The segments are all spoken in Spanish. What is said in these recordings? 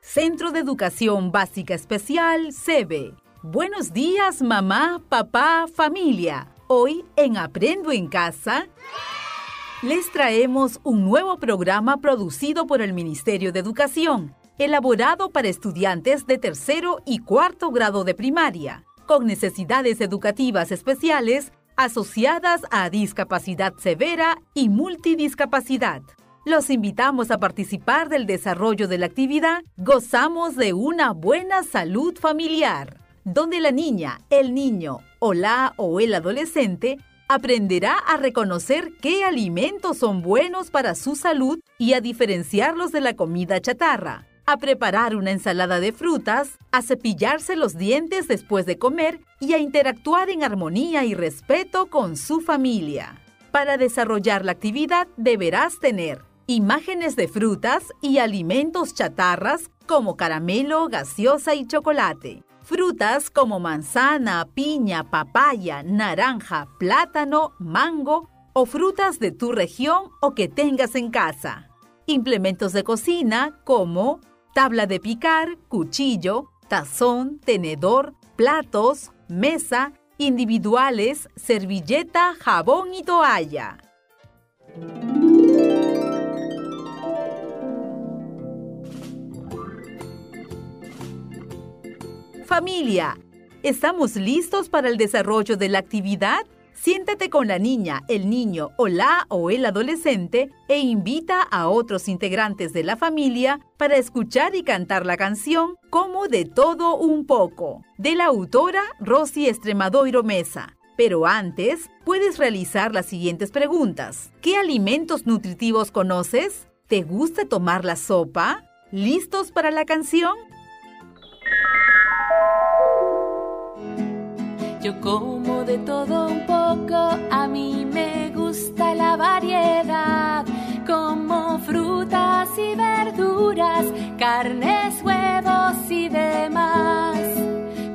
Centro de Educación Básica Especial, CEBE. Buenos días, mamá, papá, familia. Hoy en Aprendo en Casa les traemos un nuevo programa producido por el Ministerio de Educación, elaborado para estudiantes de tercero y cuarto grado de primaria, con necesidades educativas especiales asociadas a discapacidad severa y multidiscapacidad. Los invitamos a participar del desarrollo de la actividad Gozamos de una buena salud familiar, donde la niña, el niño o la o el adolescente aprenderá a reconocer qué alimentos son buenos para su salud y a diferenciarlos de la comida chatarra, a preparar una ensalada de frutas, a cepillarse los dientes después de comer y a interactuar en armonía y respeto con su familia. Para desarrollar la actividad deberás tener imágenes de frutas y alimentos chatarras como caramelo, gaseosa y chocolate, Frutas como manzana, piña, papaya, naranja, plátano, mango o frutas de tu región o que tengas en casa. Implementos de cocina como tabla de picar, cuchillo, tazón, tenedor, platos, mesa, individuales, servilleta, jabón y toalla. Familia, ¿estamos listos para el desarrollo de la actividad? Siéntate con la niña, el niño o la o el adolescente e invita a otros integrantes de la familia para escuchar y cantar la canción Como de todo un poco, de la autora Rosy Extremadoiro Mesa. Pero antes, puedes realizar las siguientes preguntas. ¿Qué alimentos nutritivos conoces? ¿Te gusta tomar la sopa? ¿Listos para la canción? Yo como de todo un a mí me gusta la variedad. Como frutas y verduras, carnes, huevos y demás.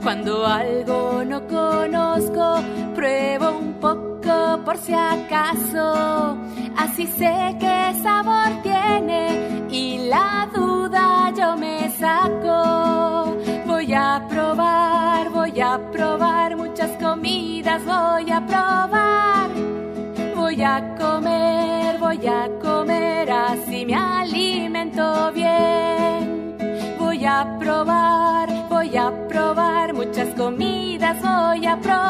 Cuando algo no conozco, pruebo un poco por si acaso. Así sé qué sabor tiene y la duda yo me saco. Voy a probar, voy a probar muchas comidas, voy a probar. Voy a comer, voy a comer, así me alimento bien. Voy a probar, voy a probar muchas comidas, voy a probar.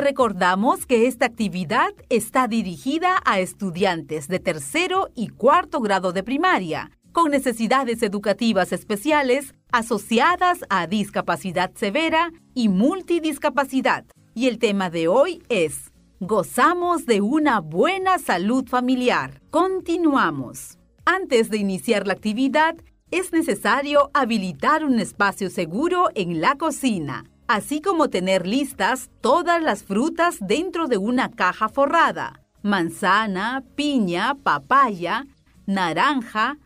Recordamos que esta actividad está dirigida a estudiantes de tercero y cuarto grado de primaria con necesidades educativas especiales asociadas a discapacidad severa y multidiscapacidad. Y el tema de hoy es Gozamos de una buena salud familiar. Continuamos. Antes de iniciar la actividad, es necesario habilitar un espacio seguro en la cocina así como tener listas todas las frutas dentro de una caja forrada. Manzana, piña, papaya, naranja,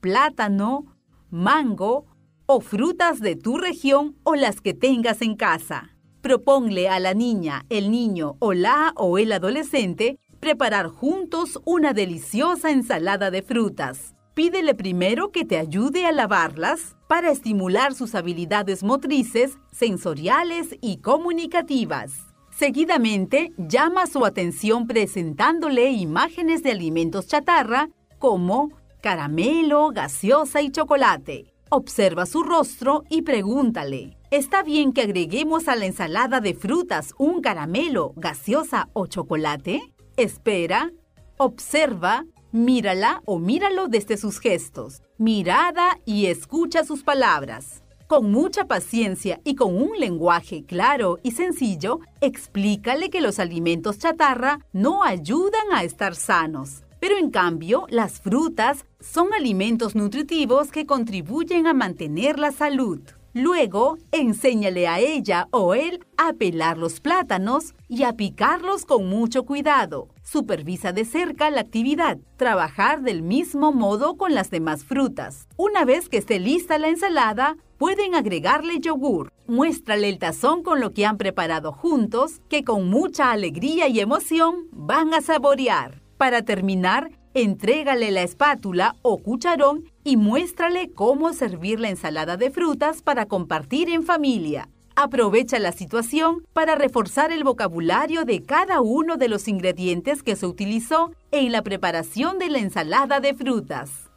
plátano, mango o frutas de tu región o las que tengas en casa. Proponle a la niña, el niño o la o el adolescente preparar juntos una deliciosa ensalada de frutas. Pídele primero que te ayude a lavarlas para estimular sus habilidades motrices, sensoriales y comunicativas. Seguidamente, llama su atención presentándole imágenes de alimentos chatarra como caramelo, gaseosa y chocolate. Observa su rostro y pregúntale, ¿está bien que agreguemos a la ensalada de frutas un caramelo, gaseosa o chocolate? Espera, observa Mírala o míralo desde sus gestos, mirada y escucha sus palabras. Con mucha paciencia y con un lenguaje claro y sencillo, explícale que los alimentos chatarra no ayudan a estar sanos. Pero en cambio, las frutas son alimentos nutritivos que contribuyen a mantener la salud. Luego, enséñale a ella o él a pelar los plátanos y a picarlos con mucho cuidado. Supervisa de cerca la actividad. Trabajar del mismo modo con las demás frutas. Una vez que esté lista la ensalada, pueden agregarle yogur. Muéstrale el tazón con lo que han preparado juntos, que con mucha alegría y emoción van a saborear. Para terminar, Entrégale la espátula o cucharón y muéstrale cómo servir la ensalada de frutas para compartir en familia. Aprovecha la situación para reforzar el vocabulario de cada uno de los ingredientes que se utilizó en la preparación de la ensalada de frutas.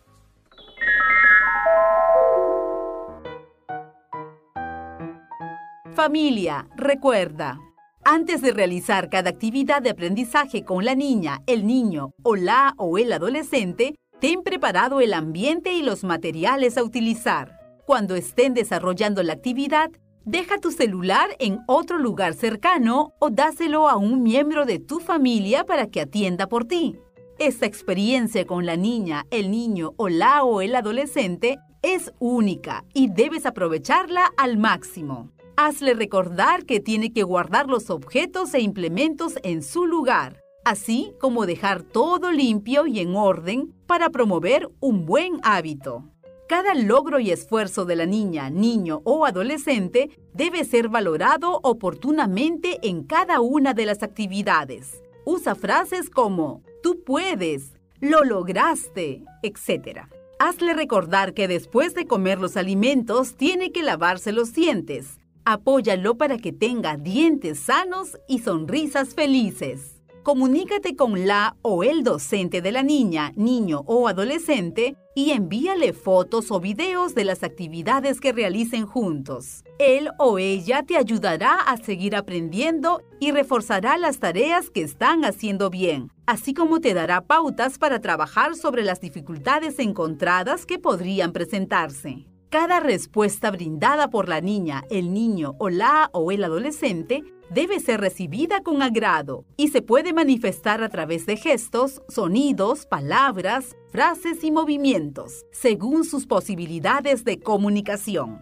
Familia, recuerda, antes de realizar cada actividad de aprendizaje con la niña, el niño o la o el adolescente, ten preparado el ambiente y los materiales a utilizar. Cuando estén desarrollando la actividad, deja tu celular en otro lugar cercano o dáselo a un miembro de tu familia para que atienda por ti. Esta experiencia con la niña, el niño o la o el adolescente es única y debes aprovecharla al máximo. Hazle recordar que tiene que guardar los objetos e implementos en su lugar, así como dejar todo limpio y en orden para promover un buen hábito. Cada logro y esfuerzo de la niña, niño o adolescente debe ser valorado oportunamente en cada una de las actividades. Usa frases como tú puedes, lo lograste, etc. Hazle recordar que después de comer los alimentos tiene que lavarse los dientes, Apóyalo para que tenga dientes sanos y sonrisas felices. Comunícate con la o el docente de la niña, niño o adolescente y envíale fotos o videos de las actividades que realicen juntos. Él o ella te ayudará a seguir aprendiendo y reforzará las tareas que están haciendo bien, así como te dará pautas para trabajar sobre las dificultades encontradas que podrían presentarse. Cada respuesta brindada por la niña, el niño o la o el adolescente debe ser recibida con agrado y se puede manifestar a través de gestos, sonidos, palabras, frases y movimientos, según sus posibilidades de comunicación.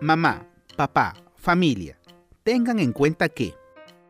Mamá, papá, familia, tengan en cuenta que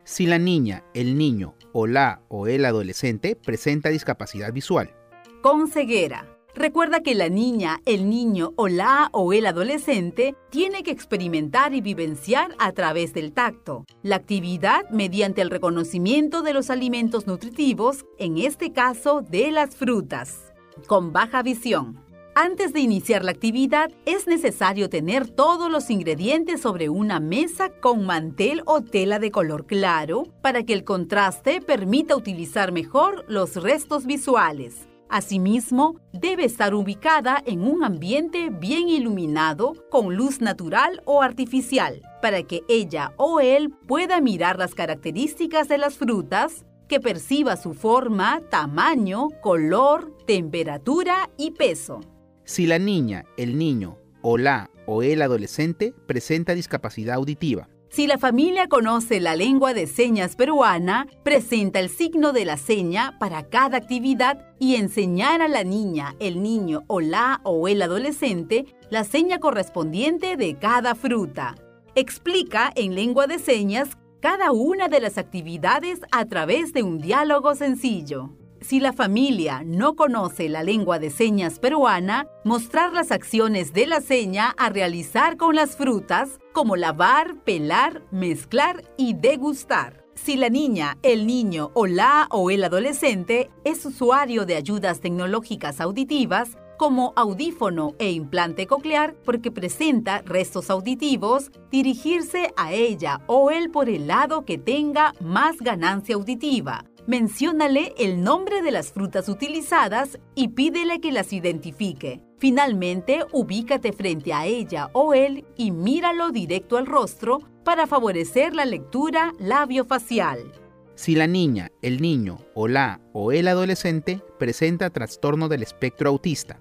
si la niña, el niño o la o el adolescente presenta discapacidad visual. Con ceguera. Recuerda que la niña, el niño o la o el adolescente tiene que experimentar y vivenciar a través del tacto. La actividad mediante el reconocimiento de los alimentos nutritivos, en este caso de las frutas. Con baja visión. Antes de iniciar la actividad, es necesario tener todos los ingredientes sobre una mesa con mantel o tela de color claro para que el contraste permita utilizar mejor los restos visuales. Asimismo, debe estar ubicada en un ambiente bien iluminado con luz natural o artificial, para que ella o él pueda mirar las características de las frutas, que perciba su forma, tamaño, color, temperatura y peso si la niña, el niño o la o el adolescente presenta discapacidad auditiva. Si la familia conoce la lengua de señas peruana, presenta el signo de la seña para cada actividad y enseñar a la niña, el niño o la o el adolescente la seña correspondiente de cada fruta. Explica en lengua de señas cada una de las actividades a través de un diálogo sencillo. Si la familia no conoce la lengua de señas peruana, mostrar las acciones de la seña a realizar con las frutas, como lavar, pelar, mezclar y degustar. Si la niña, el niño o la o el adolescente es usuario de ayudas tecnológicas auditivas, como audífono e implante coclear porque presenta restos auditivos, dirigirse a ella o él por el lado que tenga más ganancia auditiva Menciónale el nombre de las frutas utilizadas y pídele que las identifique. Finalmente, ubícate frente a ella o él y míralo directo al rostro para favorecer la lectura labio-facial. Si la niña, el niño o la o el adolescente presenta trastorno del espectro autista.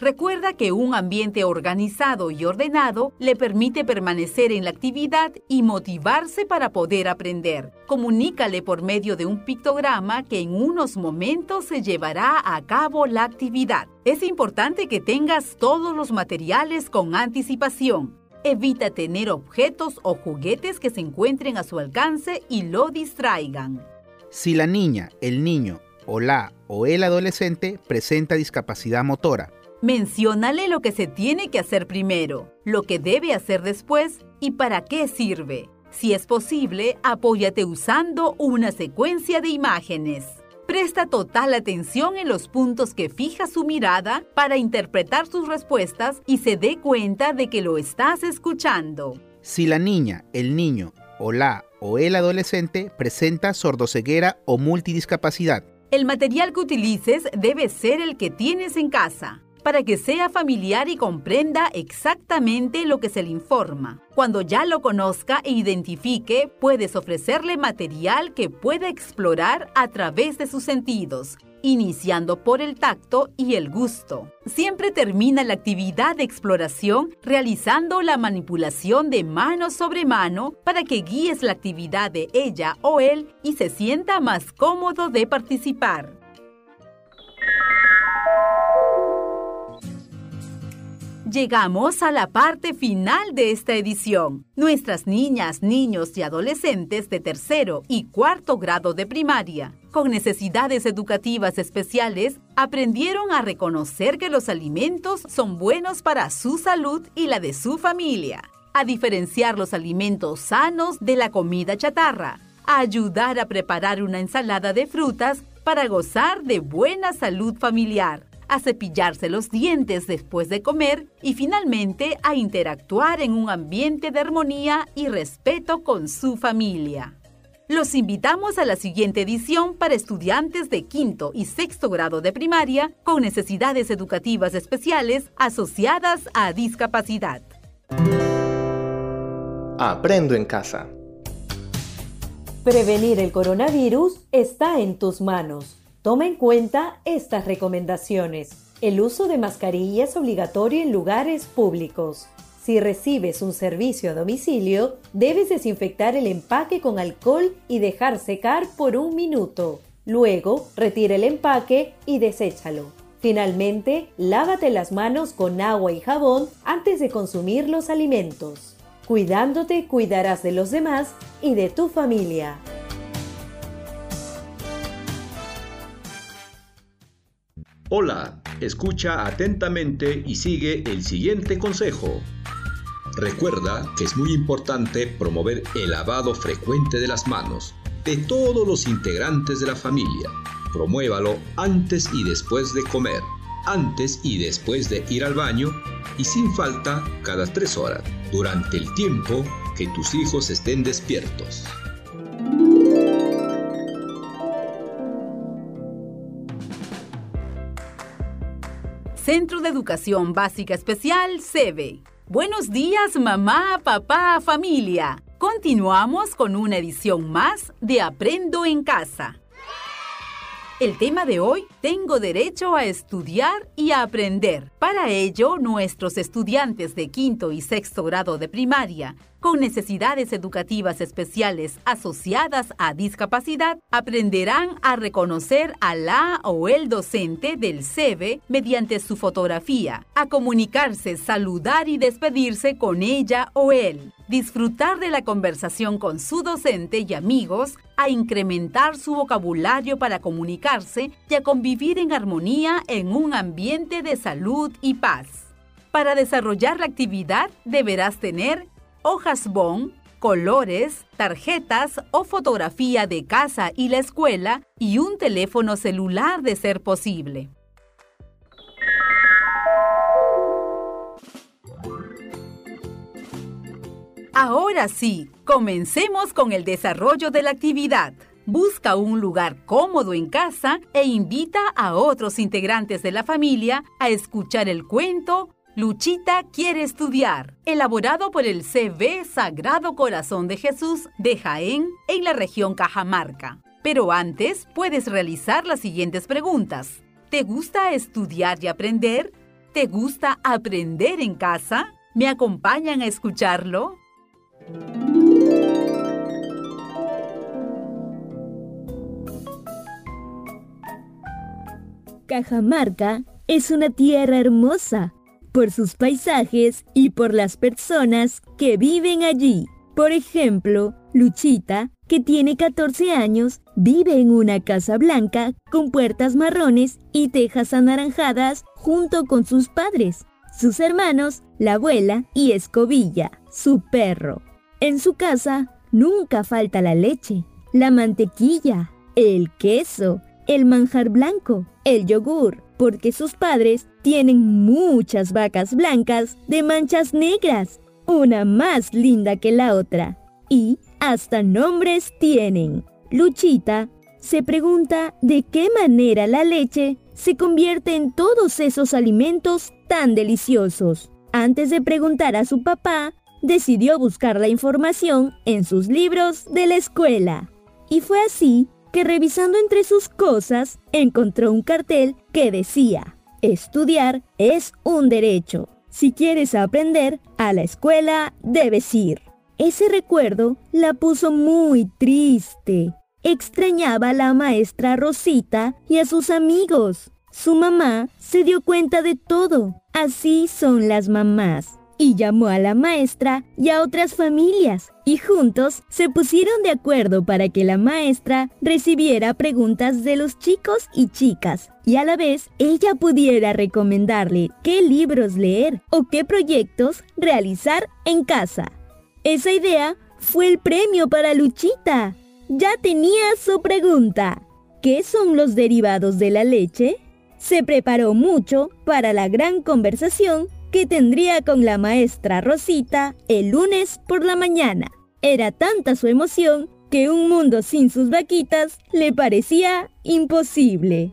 Recuerda que un ambiente organizado y ordenado le permite permanecer en la actividad y motivarse para poder aprender. Comunícale por medio de un pictograma que en unos momentos se llevará a cabo la actividad. Es importante que tengas todos los materiales con anticipación. Evita tener objetos o juguetes que se encuentren a su alcance y lo distraigan. Si la niña, el niño o la o el adolescente presenta discapacidad motora, Menciónale lo que se tiene que hacer primero, lo que debe hacer después y para qué sirve. Si es posible, apóyate usando una secuencia de imágenes. Presta total atención en los puntos que fija su mirada para interpretar sus respuestas y se dé cuenta de que lo estás escuchando. Si la niña, el niño o la o el adolescente presenta sordoceguera o multidiscapacidad, el material que utilices debe ser el que tienes en casa para que sea familiar y comprenda exactamente lo que se le informa. Cuando ya lo conozca e identifique, puedes ofrecerle material que pueda explorar a través de sus sentidos, iniciando por el tacto y el gusto. Siempre termina la actividad de exploración realizando la manipulación de mano sobre mano para que guíes la actividad de ella o él y se sienta más cómodo de participar. Llegamos a la parte final de esta edición. Nuestras niñas, niños y adolescentes de tercero y cuarto grado de primaria, con necesidades educativas especiales, aprendieron a reconocer que los alimentos son buenos para su salud y la de su familia, a diferenciar los alimentos sanos de la comida chatarra, a ayudar a preparar una ensalada de frutas para gozar de buena salud familiar a cepillarse los dientes después de comer y finalmente a interactuar en un ambiente de armonía y respeto con su familia. Los invitamos a la siguiente edición para estudiantes de quinto y sexto grado de primaria con necesidades educativas especiales asociadas a discapacidad. Aprendo en casa. Prevenir el coronavirus está en tus manos. Toma en cuenta estas recomendaciones. El uso de mascarilla es obligatorio en lugares públicos. Si recibes un servicio a domicilio, debes desinfectar el empaque con alcohol y dejar secar por un minuto. Luego, retira el empaque y deséchalo. Finalmente, lávate las manos con agua y jabón antes de consumir los alimentos. Cuidándote, cuidarás de los demás y de tu familia. Hola, escucha atentamente y sigue el siguiente consejo. Recuerda que es muy importante promover el lavado frecuente de las manos de todos los integrantes de la familia. Promuévalo antes y después de comer, antes y después de ir al baño y sin falta cada tres horas, durante el tiempo que tus hijos estén despiertos. Centro de Educación Básica Especial, CEBE. Buenos días, mamá, papá, familia. Continuamos con una edición más de Aprendo en Casa. El tema de hoy, tengo derecho a estudiar y a aprender. Para ello, nuestros estudiantes de quinto y sexto grado de primaria con necesidades educativas especiales asociadas a discapacidad aprenderán a reconocer a la o el docente del CEBE mediante su fotografía, a comunicarse, saludar y despedirse con ella o él, disfrutar de la conversación con su docente y amigos, a incrementar su vocabulario para comunicarse y a convivir en armonía en un ambiente de salud y paz. Para desarrollar la actividad deberás tener hojas bond, colores, tarjetas o fotografía de casa y la escuela y un teléfono celular de ser posible. Ahora sí, comencemos con el desarrollo de la actividad. Busca un lugar cómodo en casa e invita a otros integrantes de la familia a escuchar el cuento Luchita quiere estudiar, elaborado por el CV Sagrado Corazón de Jesús de Jaén en la región Cajamarca. Pero antes puedes realizar las siguientes preguntas. ¿Te gusta estudiar y aprender? ¿Te gusta aprender en casa? ¿Me acompañan a escucharlo? Cajamarca es una tierra hermosa por sus paisajes y por las personas que viven allí. Por ejemplo, Luchita, que tiene 14 años, vive en una casa blanca con puertas marrones y tejas anaranjadas junto con sus padres, sus hermanos, la abuela y Escobilla, su perro. En su casa nunca falta la leche, la mantequilla, el queso, el manjar blanco, el yogur, porque sus padres tienen muchas vacas blancas de manchas negras, una más linda que la otra. Y hasta nombres tienen. Luchita se pregunta de qué manera la leche se convierte en todos esos alimentos tan deliciosos. Antes de preguntar a su papá, decidió buscar la información en sus libros de la escuela. Y fue así que revisando entre sus cosas encontró un cartel que decía, estudiar es un derecho. Si quieres aprender, a la escuela debes ir. Ese recuerdo la puso muy triste. Extrañaba a la maestra Rosita y a sus amigos. Su mamá se dio cuenta de todo. Así son las mamás y llamó a la maestra y a otras familias y juntos se pusieron de acuerdo para que la maestra recibiera preguntas de los chicos y chicas y a la vez ella pudiera recomendarle qué libros leer o qué proyectos realizar en casa. Esa idea fue el premio para Luchita. Ya tenía su pregunta. ¿Qué son los derivados de la leche? Se preparó mucho para la gran conversación que tendría con la maestra Rosita el lunes por la mañana. Era tanta su emoción que un mundo sin sus vaquitas le parecía imposible.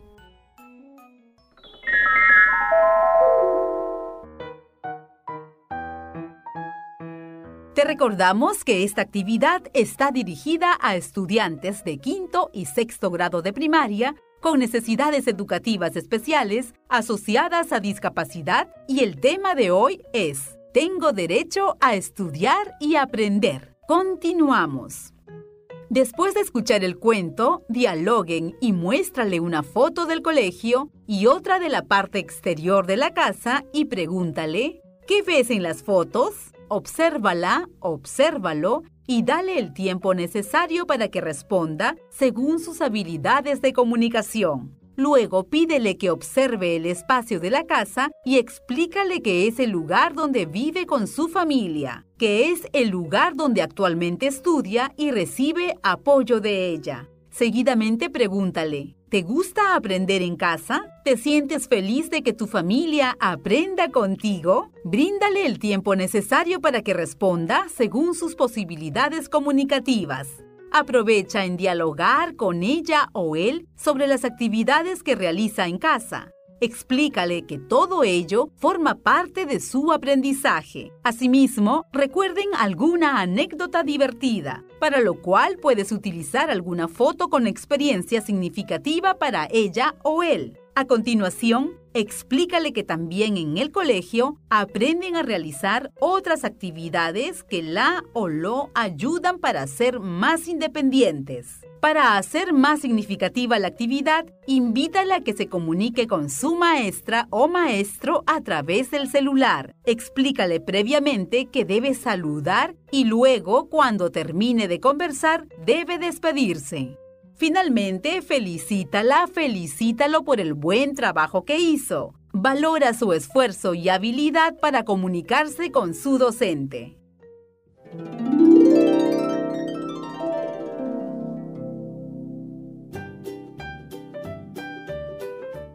Te recordamos que esta actividad está dirigida a estudiantes de quinto y sexto grado de primaria con necesidades educativas especiales asociadas a discapacidad y el tema de hoy es Tengo derecho a estudiar y aprender. Continuamos. Después de escuchar el cuento, dialoguen y muéstrale una foto del colegio y otra de la parte exterior de la casa y pregúntale, ¿qué ves en las fotos? Obsérvala, obsérvalo y dale el tiempo necesario para que responda según sus habilidades de comunicación. Luego pídele que observe el espacio de la casa y explícale que es el lugar donde vive con su familia, que es el lugar donde actualmente estudia y recibe apoyo de ella. Seguidamente pregúntale, ¿te gusta aprender en casa? ¿Te sientes feliz de que tu familia aprenda contigo? Bríndale el tiempo necesario para que responda según sus posibilidades comunicativas. Aprovecha en dialogar con ella o él sobre las actividades que realiza en casa. Explícale que todo ello forma parte de su aprendizaje. Asimismo, recuerden alguna anécdota divertida, para lo cual puedes utilizar alguna foto con experiencia significativa para ella o él. A continuación, explícale que también en el colegio aprenden a realizar otras actividades que la o lo ayudan para ser más independientes. Para hacer más significativa la actividad, invítala a que se comunique con su maestra o maestro a través del celular. Explícale previamente que debe saludar y luego, cuando termine de conversar, debe despedirse. Finalmente, felicítala, felicítalo por el buen trabajo que hizo. Valora su esfuerzo y habilidad para comunicarse con su docente.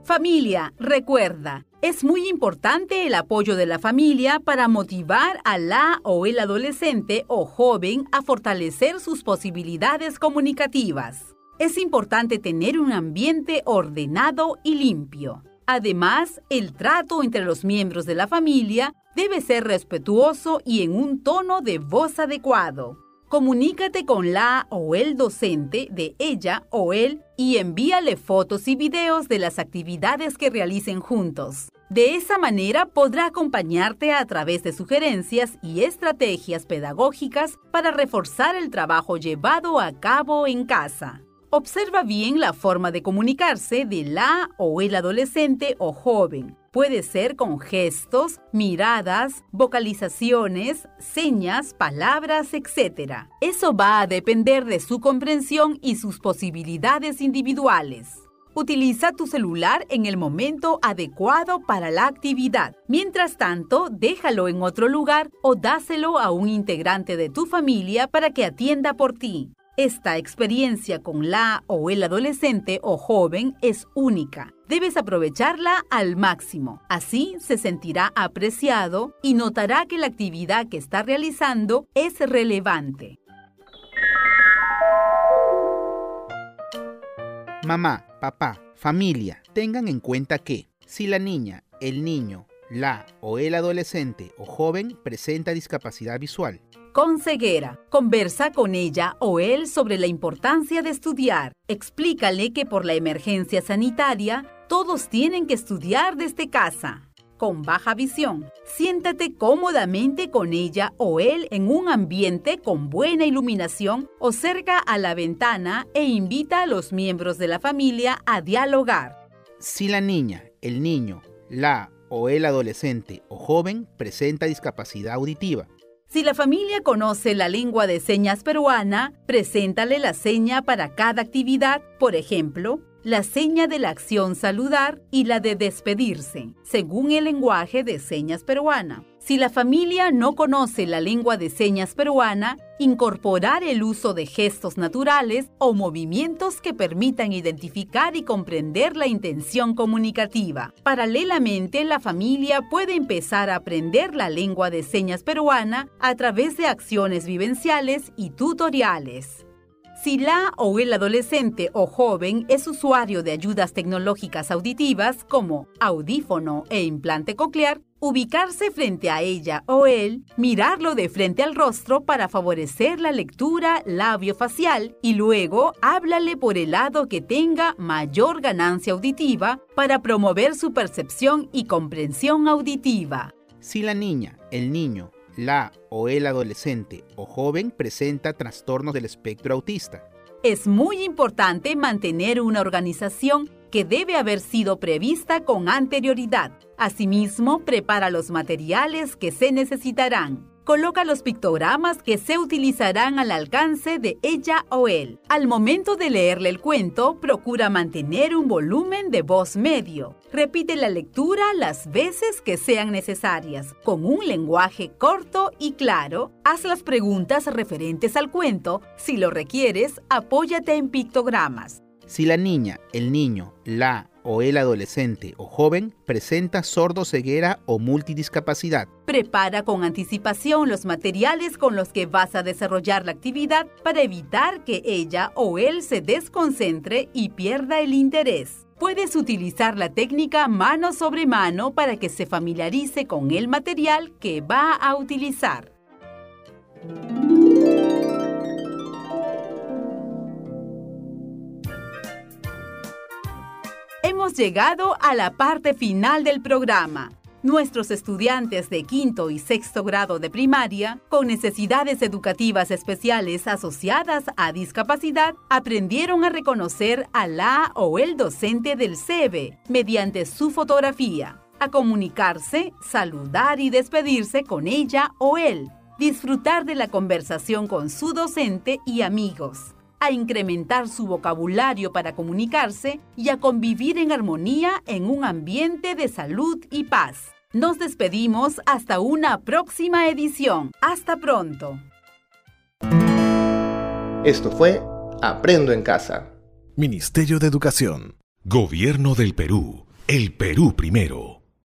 Familia, recuerda, es muy importante el apoyo de la familia para motivar a la o el adolescente o joven a fortalecer sus posibilidades comunicativas es importante tener un ambiente ordenado y limpio. Además, el trato entre los miembros de la familia debe ser respetuoso y en un tono de voz adecuado. Comunícate con la o el docente de ella o él y envíale fotos y videos de las actividades que realicen juntos. De esa manera podrá acompañarte a través de sugerencias y estrategias pedagógicas para reforzar el trabajo llevado a cabo en casa. Observa bien la forma de comunicarse de la o el adolescente o joven. Puede ser con gestos, miradas, vocalizaciones, señas, palabras, etc. Eso va a depender de su comprensión y sus posibilidades individuales. Utiliza tu celular en el momento adecuado para la actividad. Mientras tanto, déjalo en otro lugar o dáselo a un integrante de tu familia para que atienda por ti. Esta experiencia con la o el adolescente o joven es única. Debes aprovecharla al máximo. Así se sentirá apreciado y notará que la actividad que está realizando es relevante. Mamá, papá, familia, tengan en cuenta que si la niña, el niño, la o el adolescente o joven presenta discapacidad visual, con ceguera. Conversa con ella o él sobre la importancia de estudiar. Explícale que por la emergencia sanitaria, todos tienen que estudiar desde casa. Con baja visión, siéntate cómodamente con ella o él en un ambiente con buena iluminación o cerca a la ventana e invita a los miembros de la familia a dialogar. Si la niña, el niño, la o el adolescente o joven presenta discapacidad auditiva, si la familia conoce la lengua de señas peruana, preséntale la seña para cada actividad, por ejemplo, la seña de la acción saludar y la de despedirse, según el lenguaje de señas peruana. Si la familia no conoce la lengua de señas peruana, incorporar el uso de gestos naturales o movimientos que permitan identificar y comprender la intención comunicativa. Paralelamente, la familia puede empezar a aprender la lengua de señas peruana a través de acciones vivenciales y tutoriales. Si la o el adolescente o joven es usuario de ayudas tecnológicas auditivas como audífono e implante coclear, ubicarse frente a ella o él, mirarlo de frente al rostro para favorecer la lectura labio-facial y luego háblale por el lado que tenga mayor ganancia auditiva para promover su percepción y comprensión auditiva. Si la niña, el niño, la o el adolescente o joven presenta trastornos del espectro autista. Es muy importante mantener una organización que debe haber sido prevista con anterioridad. Asimismo, prepara los materiales que se necesitarán. Coloca los pictogramas que se utilizarán al alcance de ella o él. Al momento de leerle el cuento, procura mantener un volumen de voz medio. Repite la lectura las veces que sean necesarias, con un lenguaje corto y claro. Haz las preguntas referentes al cuento. Si lo requieres, apóyate en pictogramas. Si la niña, el niño, la o el adolescente o joven presenta sordo-ceguera o multidiscapacidad. Prepara con anticipación los materiales con los que vas a desarrollar la actividad para evitar que ella o él se desconcentre y pierda el interés. Puedes utilizar la técnica mano sobre mano para que se familiarice con el material que va a utilizar. Hemos llegado a la parte final del programa. Nuestros estudiantes de quinto y sexto grado de primaria, con necesidades educativas especiales asociadas a discapacidad, aprendieron a reconocer a la o el docente del CEBE mediante su fotografía, a comunicarse, saludar y despedirse con ella o él, disfrutar de la conversación con su docente y amigos a incrementar su vocabulario para comunicarse y a convivir en armonía en un ambiente de salud y paz. Nos despedimos hasta una próxima edición. Hasta pronto. Esto fue Aprendo en Casa. Ministerio de Educación. Gobierno del Perú. El Perú primero.